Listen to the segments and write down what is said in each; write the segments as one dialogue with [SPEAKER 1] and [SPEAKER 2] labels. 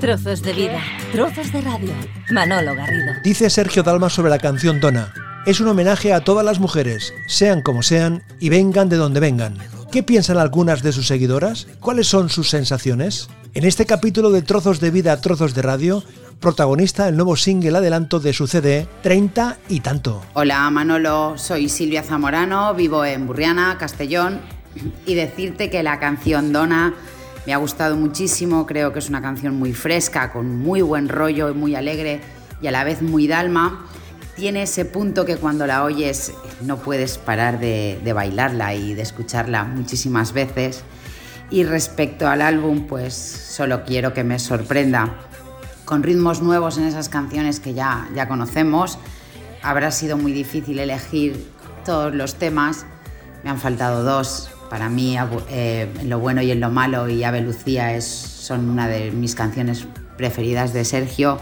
[SPEAKER 1] Trozos de vida, trozos de radio. Manolo Garrido.
[SPEAKER 2] Dice Sergio Dalma sobre la canción Dona. Es un homenaje a todas las mujeres, sean como sean y vengan de donde vengan. ¿Qué piensan algunas de sus seguidoras? ¿Cuáles son sus sensaciones? En este capítulo de Trozos de Vida, Trozos de Radio, protagonista el nuevo single adelanto de su CD 30 y tanto.
[SPEAKER 3] Hola Manolo, soy Silvia Zamorano, vivo en Burriana, Castellón, y decirte que la canción Dona me ha gustado muchísimo, creo que es una canción muy fresca, con muy buen rollo, muy alegre y a la vez muy dalma. Tiene ese punto que cuando la oyes no puedes parar de, de bailarla y de escucharla muchísimas veces. Y respecto al álbum, pues solo quiero que me sorprenda con ritmos nuevos en esas canciones que ya, ya conocemos. Habrá sido muy difícil elegir todos los temas. Me han faltado dos, para mí, eh, lo bueno y en lo malo y Ave Lucía es, son una de mis canciones preferidas de Sergio,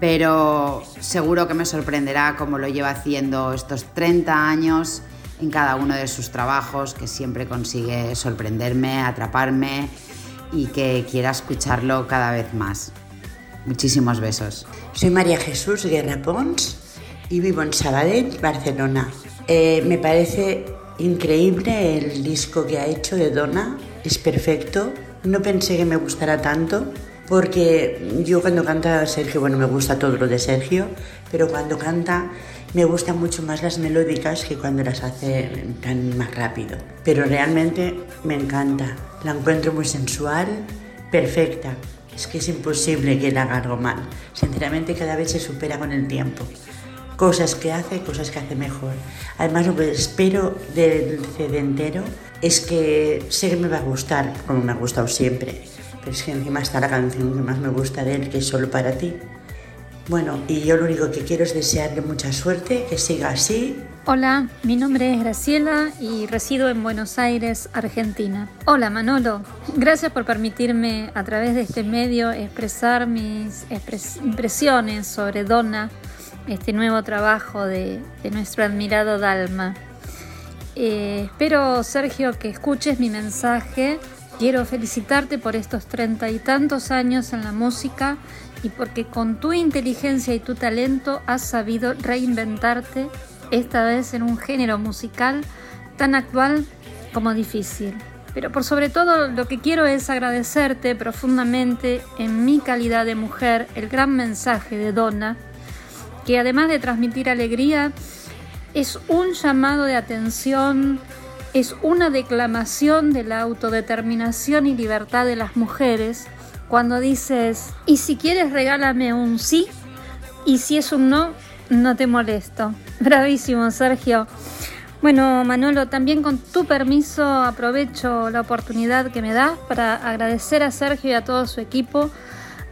[SPEAKER 3] pero seguro que me sorprenderá cómo lo lleva haciendo estos 30 años en cada uno de sus trabajos, que siempre consigue sorprenderme, atraparme y que quiera escucharlo cada vez más. Muchísimos besos.
[SPEAKER 4] Soy María Jesús Guerra Pons y vivo en Sabadell, Barcelona. Eh, me parece Increíble el disco que ha hecho de Donna, es perfecto. No pensé que me gustara tanto, porque yo cuando canta Sergio, bueno, me gusta todo lo de Sergio, pero cuando canta me gustan mucho más las melódicas que cuando las hace tan más rápido. Pero realmente me encanta, la encuentro muy sensual, perfecta. Es que es imposible que la haga algo mal. Sinceramente cada vez se supera con el tiempo cosas que hace, cosas que hace mejor. Además, lo que espero del CD entero es que sé que me va a gustar, como me ha gustado siempre, pero es que encima está la canción que más me gusta de él, que es Solo para ti. Bueno, y yo lo único que quiero es desearle mucha suerte, que siga así.
[SPEAKER 5] Hola, mi nombre es Graciela y resido en Buenos Aires, Argentina. Hola Manolo, gracias por permitirme a través de este medio expresar mis impresiones sobre Donna este nuevo trabajo de, nuestro admirado Dalma. Eh, espero, Sergio, que escuches mi mensaje. Quiero felicitarte por estos treinta y tantos años en la música y porque con tu inteligencia y tu talento has sabido reinventarte, esta vez en un género musical tan actual como difícil. Pero por sobre todo lo que quiero es agradecerte profundamente en mi calidad de mujer el gran mensaje de Donna que además de transmitir alegría, es un llamado de atención, es una declamación de la autodeterminación y libertad de las mujeres cuando dices, y si quieres regálame un sí, y si es un no, no te molesto. Bravísimo, Sergio. Bueno, Manolo, también con tu permiso aprovecho la oportunidad que me das para agradecer a Sergio y a todo su equipo,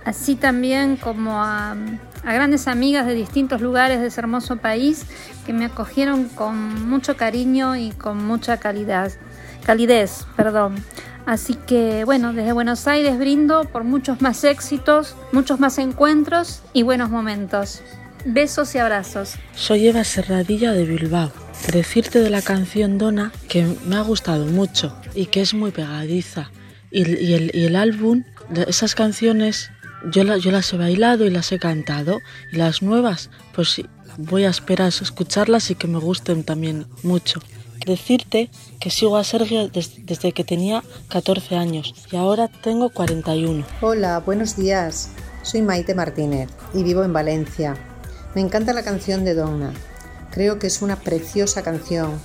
[SPEAKER 5] así también como a a grandes amigas de distintos lugares de ese hermoso país que me acogieron con mucho cariño y con mucha calidad, calidez. Perdón. Así que bueno, desde Buenos Aires brindo por muchos más éxitos, muchos más encuentros y buenos momentos. Besos y abrazos.
[SPEAKER 6] Soy Eva Serradilla de Bilbao. Decirte de la canción Dona que me ha gustado mucho y que es muy pegadiza. Y, el, y el álbum, esas canciones yo, yo las he bailado y las he cantado y las nuevas pues voy a esperar a escucharlas y que me gusten también mucho. Decirte que sigo a Sergio desde que tenía 14 años y ahora tengo 41.
[SPEAKER 7] Hola, buenos días. Soy Maite Martínez y vivo en Valencia. Me encanta la canción de Donna. Creo que es una preciosa canción,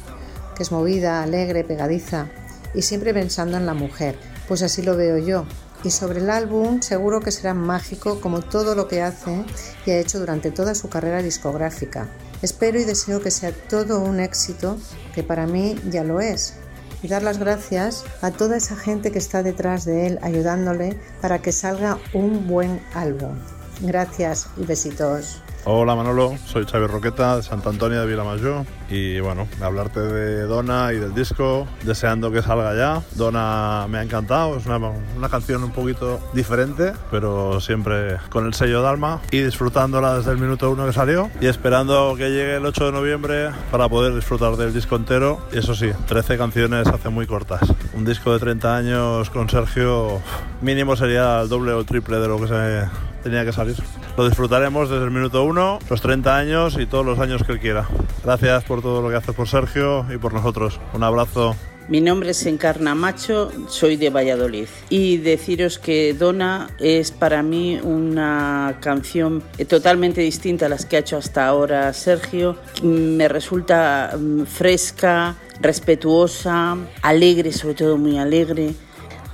[SPEAKER 7] que es movida, alegre, pegadiza y siempre pensando en la mujer. Pues así lo veo yo, y sobre el álbum seguro que será mágico como todo lo que hace y ha hecho durante toda su carrera discográfica. Espero y deseo que sea todo un éxito, que para mí ya lo es. Y dar las gracias a toda esa gente que está detrás de él ayudándole para que salga un buen álbum. Gracias y besitos.
[SPEAKER 8] Hola Manolo, soy Xavi Roqueta de Santa Antonia de Vilamayor y bueno, hablarte de Dona y del disco, deseando que salga ya. Dona me ha encantado, es una, una canción un poquito diferente, pero siempre con el sello de alma y disfrutándola desde el minuto uno que salió y esperando que llegue el 8 de noviembre para poder disfrutar del disco entero. Y eso sí, 13 canciones hace muy cortas. Un disco de 30 años con Sergio mínimo sería el doble o triple de lo que se tenía que salir. Lo disfrutaremos desde el minuto uno, los 30 años y todos los años que él quiera. Gracias por todo lo que haces por Sergio y por nosotros. Un abrazo.
[SPEAKER 9] Mi nombre es Encarna Macho, soy de Valladolid y deciros que Dona es para mí una canción totalmente distinta a las que ha hecho hasta ahora Sergio. Me resulta mm, fresca, respetuosa, alegre, sobre todo muy alegre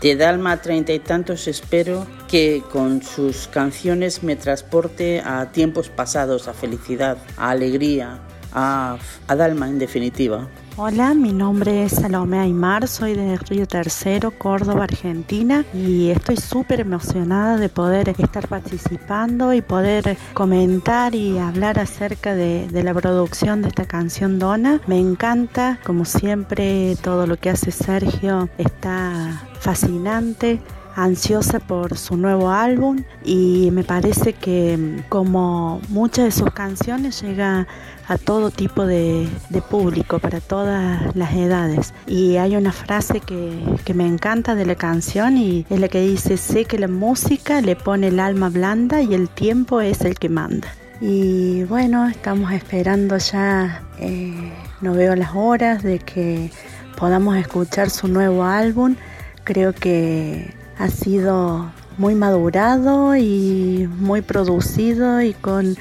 [SPEAKER 9] de Dalma treinta y tantos espero que con sus canciones me transporte a tiempos pasados, a felicidad, a alegría, a, a Dalma en definitiva.
[SPEAKER 10] Hola, mi nombre es Salomé Aymar, soy de Río Tercero, Córdoba, Argentina y estoy súper emocionada de poder estar participando y poder comentar y hablar acerca de, de, la producción de esta canción Dona. Me encanta, como siempre, todo lo que hace Sergio está fascinante ansiosa por su nuevo álbum y me parece que como muchas de sus canciones llega a todo tipo de, de, público, para todas las edades. Y hay una frase que, que, me encanta de la canción y es la que dice, sé que la música le pone el alma blanda y el tiempo es el que manda. Y bueno, estamos esperando ya, eh, no veo las horas de que podamos escuchar su nuevo álbum. Creo que ha sido muy madurado y muy producido y con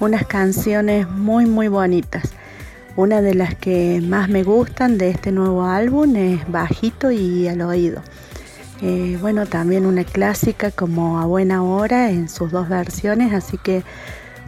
[SPEAKER 10] unas canciones muy muy bonitas. Una de las que más me gustan de este nuevo álbum es Bajito y al oído. Eh, bueno, también una clásica como A Buena Hora en sus dos versiones, así que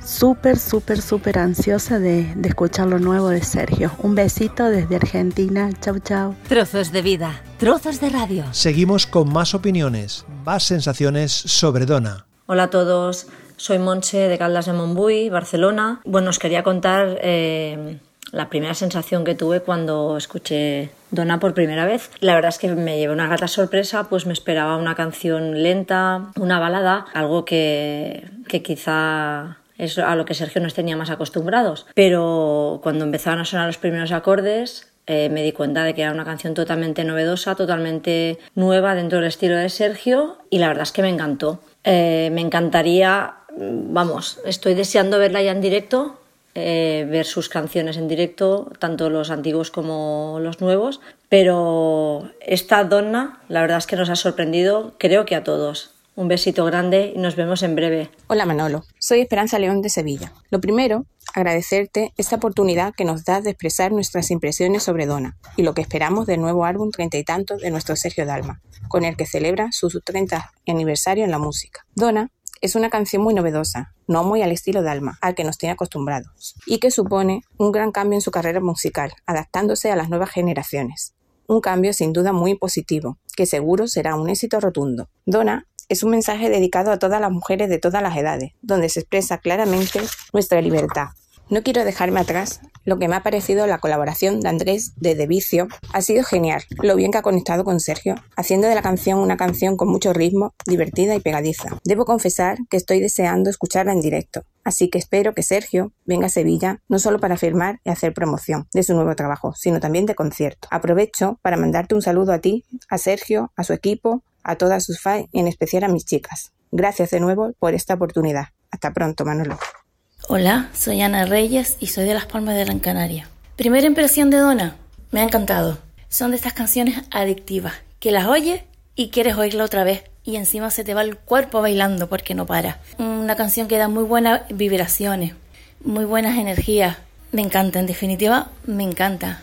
[SPEAKER 10] súper, súper, súper ansiosa de, de, escuchar lo nuevo de Sergio. Un besito desde Argentina. Chau, chau.
[SPEAKER 1] Trozos de vida, trozos de radio.
[SPEAKER 2] Seguimos con más opiniones, más sensaciones sobre Dona.
[SPEAKER 11] Hola a todos. Soy Monche de Caldas de Montbui, Barcelona. Bueno, os quería contar eh, la primera sensación que tuve cuando escuché Donna por primera vez. La verdad es que me llevé una grata sorpresa, pues me esperaba una canción lenta, una balada, algo que, que quizá es a lo que Sergio nos tenía más acostumbrados. Pero cuando empezaron a sonar los primeros acordes, eh, me di cuenta de que era una canción totalmente novedosa, totalmente nueva dentro del estilo de Sergio y la verdad es que me encantó. Eh, me encantaría vamos, estoy deseando verla ya en directo, eh, ver sus canciones en directo, tanto los antiguos como los nuevos, pero esta donna la verdad es que nos ha sorprendido, creo que a todos. Un besito grande y nos vemos en breve.
[SPEAKER 12] Hola Manolo, soy Esperanza León de Sevilla. Lo primero, agradecerte esta oportunidad que nos das de expresar nuestras impresiones sobre Donna y lo que esperamos del nuevo álbum treinta y tantos de nuestro Sergio Dalma, con el que celebra su 30 aniversario en la música. Donna es una canción muy novedosa, no muy al estilo de Alma, al que nos tiene acostumbrados, y que supone un gran cambio en su carrera musical, adaptándose a las nuevas generaciones. Un cambio sin duda muy positivo, que seguro será un éxito rotundo. Donna es un mensaje dedicado a todas las mujeres de todas las edades, donde se expresa claramente nuestra libertad, no quiero dejarme atrás lo que me ha parecido la colaboración de Andrés de De Vicio. Ha sido genial, lo bien que ha conectado con Sergio, haciendo de la canción una canción con mucho ritmo, divertida y pegadiza. Debo confesar que estoy deseando escucharla en directo, así que espero que Sergio venga a Sevilla no solo para firmar y hacer promoción de su nuevo trabajo, sino también de concierto. Aprovecho para mandarte un saludo a ti, a Sergio, a su equipo, a todas sus fans en especial a mis chicas. Gracias de nuevo por esta oportunidad. Hasta pronto, Manolo.
[SPEAKER 13] Hola, soy Ana Reyes y soy de Las Palmas de Gran Canaria. Primera impresión de Donna, me ha encantado. Son de estas canciones adictivas, que las oyes y quieres oírla otra vez y encima se te va el cuerpo bailando porque no para. Una canción que da muy buenas vibraciones, muy buenas energías. Me encanta, en definitiva, me encanta.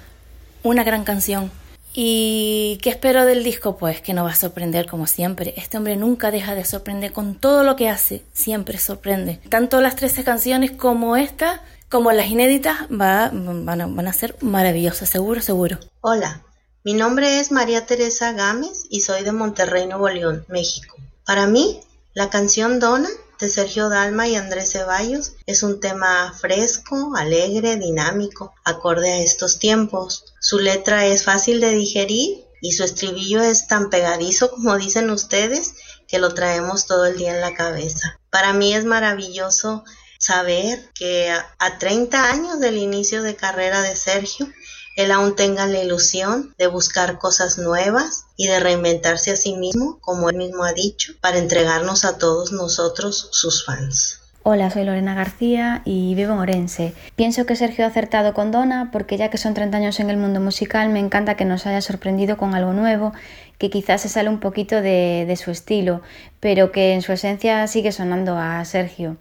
[SPEAKER 13] Una gran canción. ¿Y qué espero del disco? Pues que no va a sorprender como siempre. Este hombre nunca deja de sorprender con todo lo que hace, siempre sorprende. Tanto las 13 canciones como esta, como las inéditas, va, van, a, van a ser maravillosas, seguro, seguro.
[SPEAKER 14] Hola, mi nombre es María Teresa Gámez y soy de Monterrey, Nuevo León, México. Para mí, la canción Donna de Sergio Dalma y Andrés Ceballos. Es un tema fresco, alegre, dinámico, acorde a estos tiempos. Su letra es fácil de digerir y su estribillo es tan pegadizo como dicen ustedes que lo traemos todo el día en la cabeza. Para mí es maravilloso saber que a 30 años del inicio de carrera de Sergio, él aún tenga la ilusión de buscar cosas nuevas y de reinventarse a sí mismo, como él mismo ha dicho, para entregarnos a todos nosotros, sus fans.
[SPEAKER 15] Hola, soy Lorena García y vivo en Orense. Pienso que Sergio ha acertado con Dona porque ya que son 30 años en el mundo musical me encanta que nos haya sorprendido con algo nuevo, que quizás se sale un poquito de su estilo, pero que en su esencia sigue sonando a Sergio.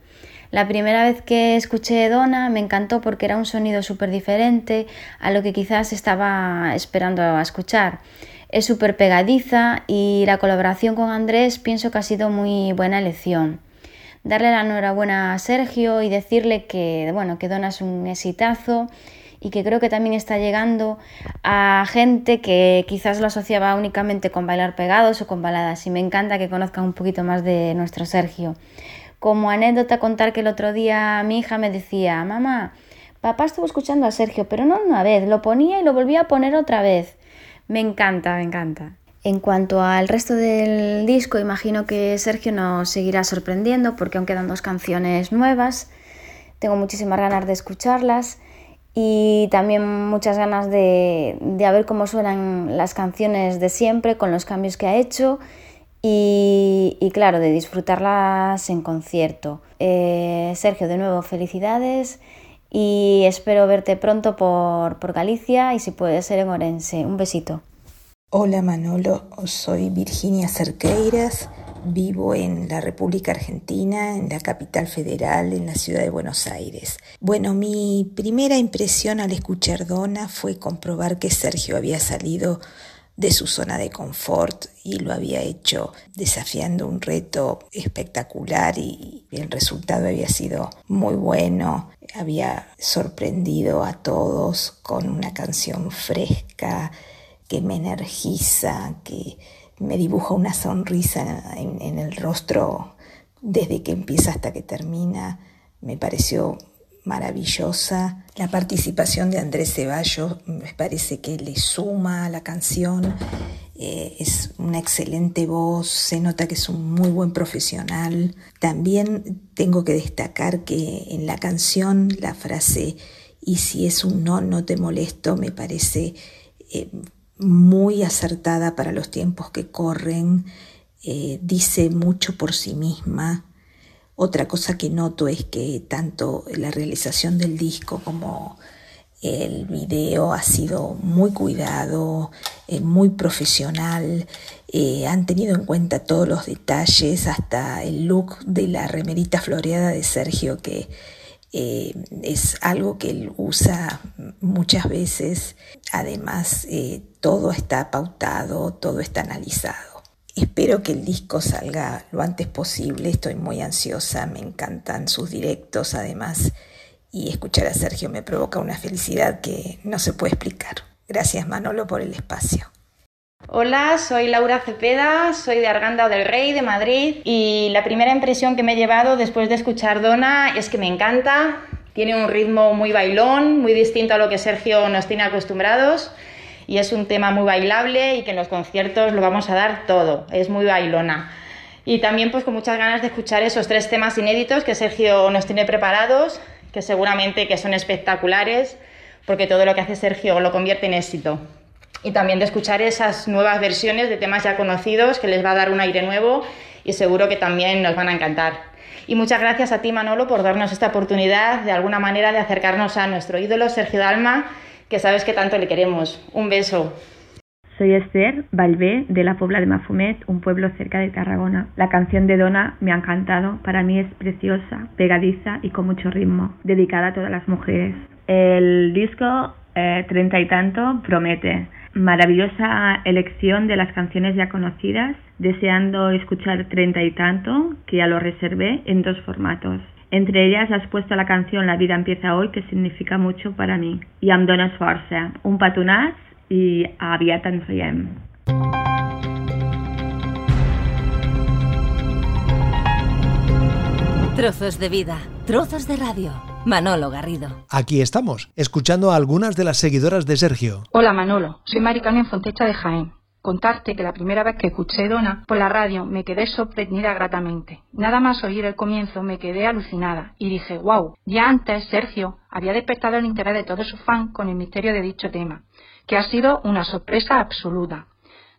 [SPEAKER 15] La primera vez que escuché Dona me encantó porque era un sonido súper diferente a lo que quizás estaba esperando a escuchar. Es súper pegadiza y la colaboración con Andrés pienso que ha sido muy buena elección darle la enhorabuena a Sergio y decirle que, bueno, que Dona es un exitazo y que creo que también está llegando a gente que quizás lo asociaba únicamente con bailar pegados o con baladas y me encanta que conozcan un poquito más de nuestro Sergio. Como anécdota contar que el otro día mi hija me decía, mamá, papá estuvo escuchando a Sergio, pero no una vez, lo ponía y lo volvía a poner otra vez. Me encanta, me encanta. En cuanto al resto del disco, imagino que Sergio nos seguirá sorprendiendo porque aún quedan dos canciones nuevas. Tengo muchísimas ganas de escucharlas y también muchas ganas de, de ver cómo suenan las canciones de siempre con los cambios que ha hecho y, claro, de disfrutarlas en concierto. Eh, Sergio, de nuevo, felicidades y espero verte pronto por, por Galicia y si puede ser en Orense. Un besito.
[SPEAKER 16] Hola Manolo, soy Virginia Cerqueiras, vivo en la República Argentina, en la capital federal, en la ciudad de Buenos Aires. Bueno, mi primera impresión al escuchar Dona fue comprobar que Sergio había salido de su zona de confort y lo había hecho desafiando un reto espectacular y el resultado había sido muy bueno. Había sorprendido a todos con una canción fresca, que me energiza, que me dibuja una sonrisa en, el rostro desde que empieza hasta que termina. Me pareció maravillosa. La participación de Andrés Ceballos me parece que le suma a la canción. Eh, es una excelente voz, se nota que es un muy buen profesional. También tengo que destacar que en la canción la frase y si es un no, no te molesto me parece eh, muy acertada para los tiempos que corren, eh, dice mucho por sí misma. Otra cosa que noto es que tanto la realización del disco como el video ha sido muy cuidado, eh, muy profesional, eh, han tenido en cuenta todos los detalles, hasta el look de la remerita floreada de Sergio que eh, es algo que él usa muchas veces. Además, todo está pautado, todo está analizado. Espero que el disco salga lo antes posible, estoy muy ansiosa, me encantan sus directos además y escuchar a Sergio me provoca una felicidad que no se puede explicar. Gracias Manolo por el espacio.
[SPEAKER 17] Hola, soy Laura Cepeda, soy de Arganda del Rey, de Madrid, y la primera impresión que me he llevado después de escuchar Dona es que me encanta, tiene un ritmo muy bailón, muy distinto a lo que Sergio nos tiene acostumbrados, y es un tema muy bailable y que en los conciertos lo vamos a dar todo, es muy bailona. Y también pues con muchas ganas de escuchar esos tres temas inéditos que Sergio nos tiene preparados, que seguramente que son espectaculares, porque todo lo que hace Sergio lo convierte en éxito y también de escuchar esas nuevas versiones de temas ya conocidos que les va a dar un aire nuevo y seguro que también nos van a encantar. Y muchas gracias a ti Manolo por darnos esta oportunidad de alguna manera de acercarnos a nuestro ídolo Sergio Dalma, que sabes que tanto le queremos. Un beso.
[SPEAKER 18] Soy Esther Balbé de la Puebla de Mafumet, un pueblo cerca de Tarragona. La canción de Dona me ha encantado, para mí es preciosa, pegadiza y con mucho ritmo, dedicada a todas las mujeres. El disco eh, Treinta y tanto promete Maravillosa elección de las canciones ya conocidas, deseando escuchar treinta y tanto, que ya lo reservé en dos formatos. Entre ellas has puesto la canción La vida empieza hoy, que significa mucho para mí, y Am dones força, un patonàs y aviat ens veiem.
[SPEAKER 1] Trozos de vida, trozos de radio. Manolo Garrido.
[SPEAKER 2] Aquí estamos, escuchando a algunas de las seguidoras de Sergio.
[SPEAKER 19] Hola Manolo, soy Maricarmen Fontecha de Jaén. Contarte que la primera vez que escuché Dona por la radio me quedé sorprendida gratamente. Nada más oír el comienzo me quedé alucinada y dije, wow, ya antes Sergio había despertado el interés de todos sus fans con el misterio de dicho tema, que ha sido una sorpresa absoluta.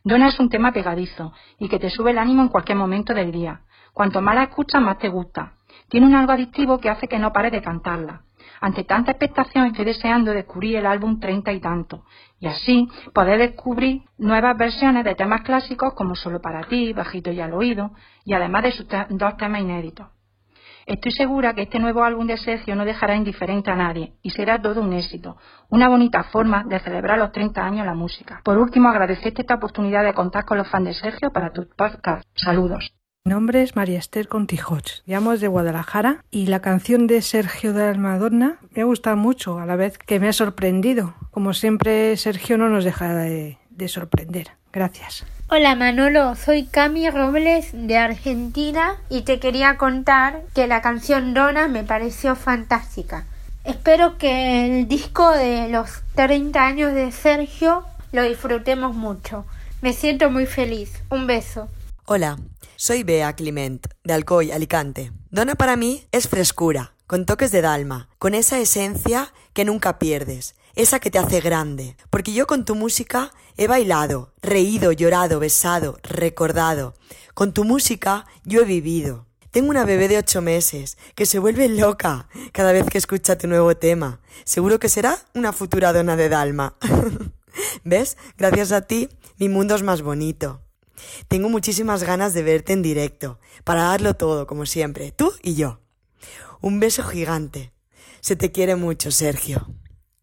[SPEAKER 19] Dona es un tema pegadizo y que te sube el ánimo en cualquier momento del día. Cuanto más la escuchas, más te gusta. Tiene un algo adictivo que hace que no pare de cantarla. Ante tanta expectación estoy deseando descubrir el álbum treinta y tanto, y así poder descubrir nuevas versiones de temas clásicos como Solo para ti, Bajito y al oído, y además de sus dos temas inéditos. Estoy segura que este nuevo álbum de Sergio no dejará indiferente a nadie y será todo un éxito, una bonita forma de celebrar los 30 años la música. Por último, agradecerte esta oportunidad de contar con los fans de Sergio para tu podcast. Saludos.
[SPEAKER 20] Mi nombre es María Esther Contijoch, llamo de Guadalajara y la canción de Sergio de la Madonna me ha gustado mucho, a la vez que me ha sorprendido. Como siempre, Sergio no nos deja de, de sorprender. Gracias.
[SPEAKER 21] Hola Manolo, soy Cami Robles de Argentina y te quería contar que la canción Dona me pareció fantástica. Espero que el disco de los 30 años de Sergio lo disfrutemos mucho. Me siento muy feliz. Un beso.
[SPEAKER 22] Hola, soy Bea Clement, de Alcoy, Alicante. Dona para mí es frescura, con toques de dalma, con esa esencia que nunca pierdes, esa que te hace grande. Porque yo con tu música he bailado, reído, llorado, besado, recordado. Con tu música yo he vivido. Tengo una bebé de ocho meses que se vuelve loca cada vez que escucha tu nuevo tema. Seguro que será una futura dona de Dalma. ¿Ves? Gracias a ti, mi mundo es más bonito. Tengo muchísimas ganas de verte en directo, para darlo todo, como siempre, tú y yo. Un beso gigante. Se te quiere mucho, Sergio.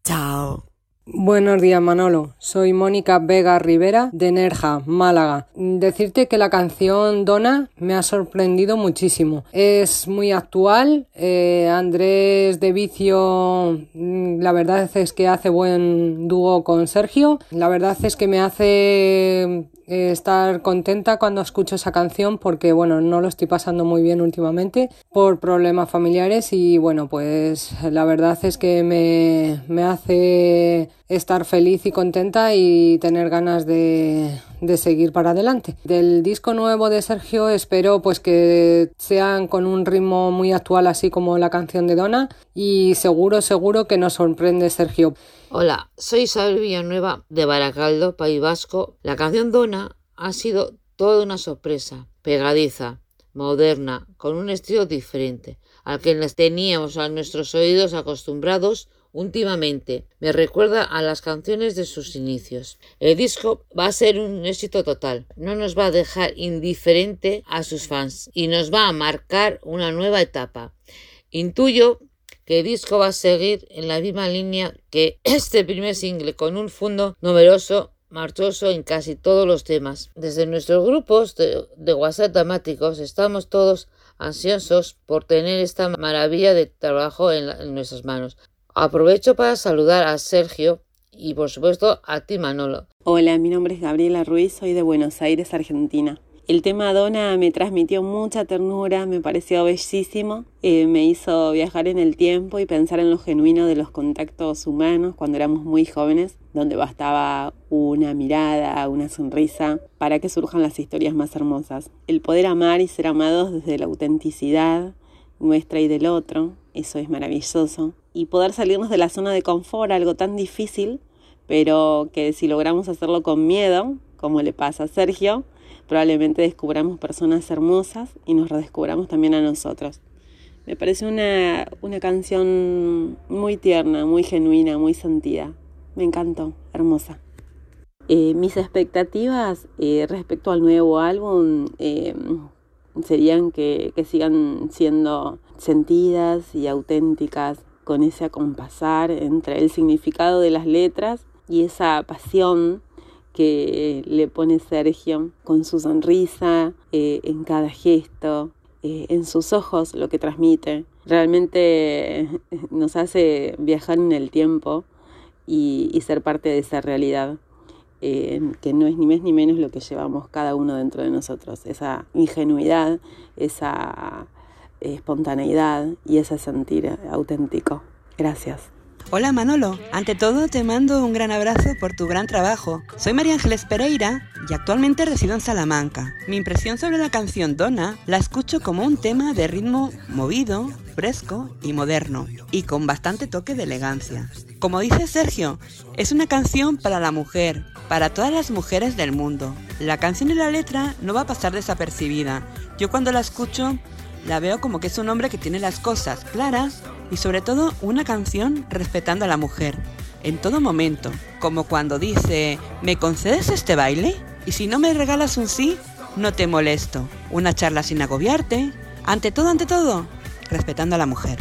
[SPEAKER 22] Chao.
[SPEAKER 23] Buenos días Manolo, soy Mónica Vega Rivera de Nerja, Málaga. Decirte que la canción Dona me ha sorprendido muchísimo. Es muy actual, eh, Andrés de Vicio mm, la verdad es que hace buen dúo con Sergio, la verdad es que me hace eh, estar contenta cuando escucho esa canción porque bueno no lo estoy pasando muy bien últimamente por problemas familiares y bueno pues la verdad es que me, me hace estar feliz y contenta y tener ganas de, de, seguir para adelante. Del disco nuevo de Sergio espero pues que sean con un ritmo muy actual así como la canción de Donna y seguro seguro que nos sorprende Sergio.
[SPEAKER 24] Hola, soy Isabel Villanueva de Baracaldo, País Vasco. La canción Donna ha sido toda una sorpresa, pegadiza, moderna, con un estilo diferente al que teníamos a nuestros oídos acostumbrados últimamente. Me recuerda a las canciones de sus inicios. El disco va a ser un éxito total. No nos va a dejar indiferente a sus fans y nos va a marcar una nueva etapa. Intuyo que el disco va a seguir en la misma línea que este primer single, con un fondo numeroso marchoso en casi todos los temas. Desde nuestros grupos de, WhatsApp temáticos estamos todos ansiosos por tener esta maravilla de trabajo en, nuestras manos. Aprovecho para saludar a Sergio y por supuesto a ti Manolo.
[SPEAKER 25] Hola, mi nombre es Gabriela Ruiz, soy de Buenos Aires, Argentina. El tema Dona me transmitió mucha ternura, me pareció bellísimo, eh, me hizo viajar en el tiempo y pensar en lo genuino de los contactos humanos cuando éramos muy jóvenes, donde bastaba una mirada, una sonrisa, para que surjan las historias más hermosas. El poder amar y ser amados desde la autenticidad nuestra y del otro, eso es maravilloso. Y poder salirnos de la zona de confort, algo tan difícil, pero que si logramos hacerlo con miedo, como le pasa a Sergio, probablemente descubramos personas hermosas y nos redescubramos también a nosotros. Me parece una, una canción muy tierna, muy genuina, muy sentida. Me encantó, hermosa. Eh, mis expectativas eh, respecto al nuevo álbum eh, serían que, que, sigan siendo sentidas y auténticas con ese acompasar entre el significado de las letras y esa pasión que le pone Sergio con su sonrisa, eh, en cada gesto, eh, en sus ojos lo que transmite. Realmente eh, nos hace viajar en el tiempo y, ser parte de esa realidad. que no es ni más ni menos lo que llevamos cada uno dentro de nosotros, esa ingenuidad, esa espontaneidad y ese sentir auténtico. Gracias.
[SPEAKER 26] Hola Manolo, ante todo te mando un gran abrazo por tu gran trabajo. Soy María Ángeles Pereira y actualmente resido en Salamanca. Mi impresión sobre la canción Donna la escucho como un tema de ritmo movido, fresco y moderno, y con bastante toque de elegancia. Como dice Sergio, es una canción para la mujer, para todas las mujeres del mundo. La canción y la letra no va a pasar desapercibida. Yo cuando la escucho la veo como que es un hombre que tiene las cosas claras y sobre todo una canción respetando a la mujer, en todo momento, como cuando dice, ¿me concedes este baile? Y si no me regalas un sí, no te molesto. Una charla sin agobiarte. Ante todo, ante todo, respetando a la mujer.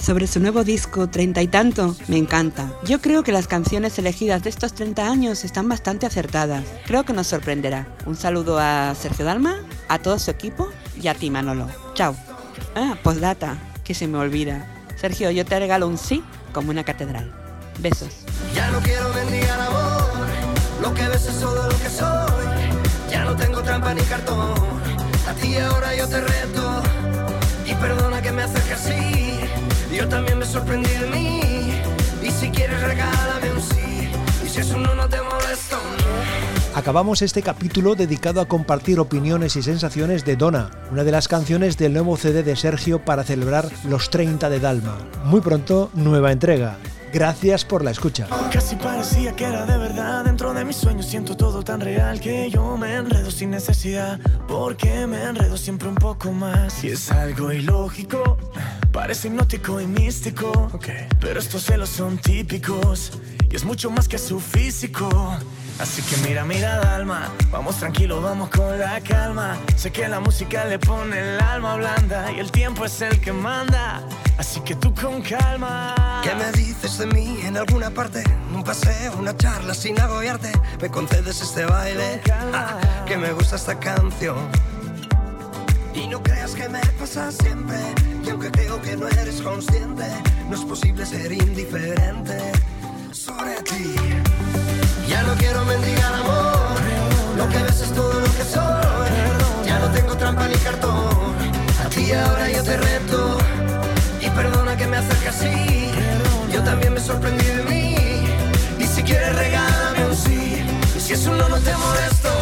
[SPEAKER 26] Sobre su nuevo disco, Treinta y tanto, me encanta. Yo creo que las canciones elegidas de estos 30 años están bastante acertadas. Creo que nos sorprenderá. Un saludo a Sergio Dalma, a todo su equipo y a ti, Manolo. Chao. Ah, postdata, que se me olvida. Sergio, yo te regalo un sí como una catedral. Besos.
[SPEAKER 27] Ya no quiero mendigar amor, lo que ves es todo lo que soy. Ya no tengo trampa ni cartón, a ti ahora yo te reto. Y perdona que me acerque así, yo también me sorprendí de mí.
[SPEAKER 2] Acabamos este capítulo dedicado a compartir opiniones y sensaciones de Donna, una de las canciones del nuevo CD de Sergio para celebrar los 30 de Dalma. Muy pronto, nueva entrega. Gracias por la escucha.
[SPEAKER 27] Casi parecía que era de verdad. Dentro de mis sueños siento todo tan real que yo me enredo sin necesidad. Porque me enredo siempre un poco más. Y es algo ilógico. Parece hipnótico y místico. Pero estos celos son típicos. Y es mucho más que su físico. Así que mira, mira, Dalma, vamos tranquilo, vamos con la calma. Sé que la música le pone el alma blanda y el tiempo es el que manda. Así que tú con calma.
[SPEAKER 28] ¿Qué me dices de mí en alguna parte? Un paseo, una charla sin agobiarte. ¿Me concedes este baile? Ah, que me gusta esta canción. Y no creas que me pasa siempre. Y aunque creo que no eres consciente, no es posible ser indiferente sobre ti. Ya no quiero mendigar amor. Lo que ves es todo lo que soy. Ya no tengo trampa ni cartón. A ti ahora yo te reto. Y perdona que me acerque así. Yo también me sorprendí de mí. Y si quieres regálame un sí. Y si es un no, no te molesto.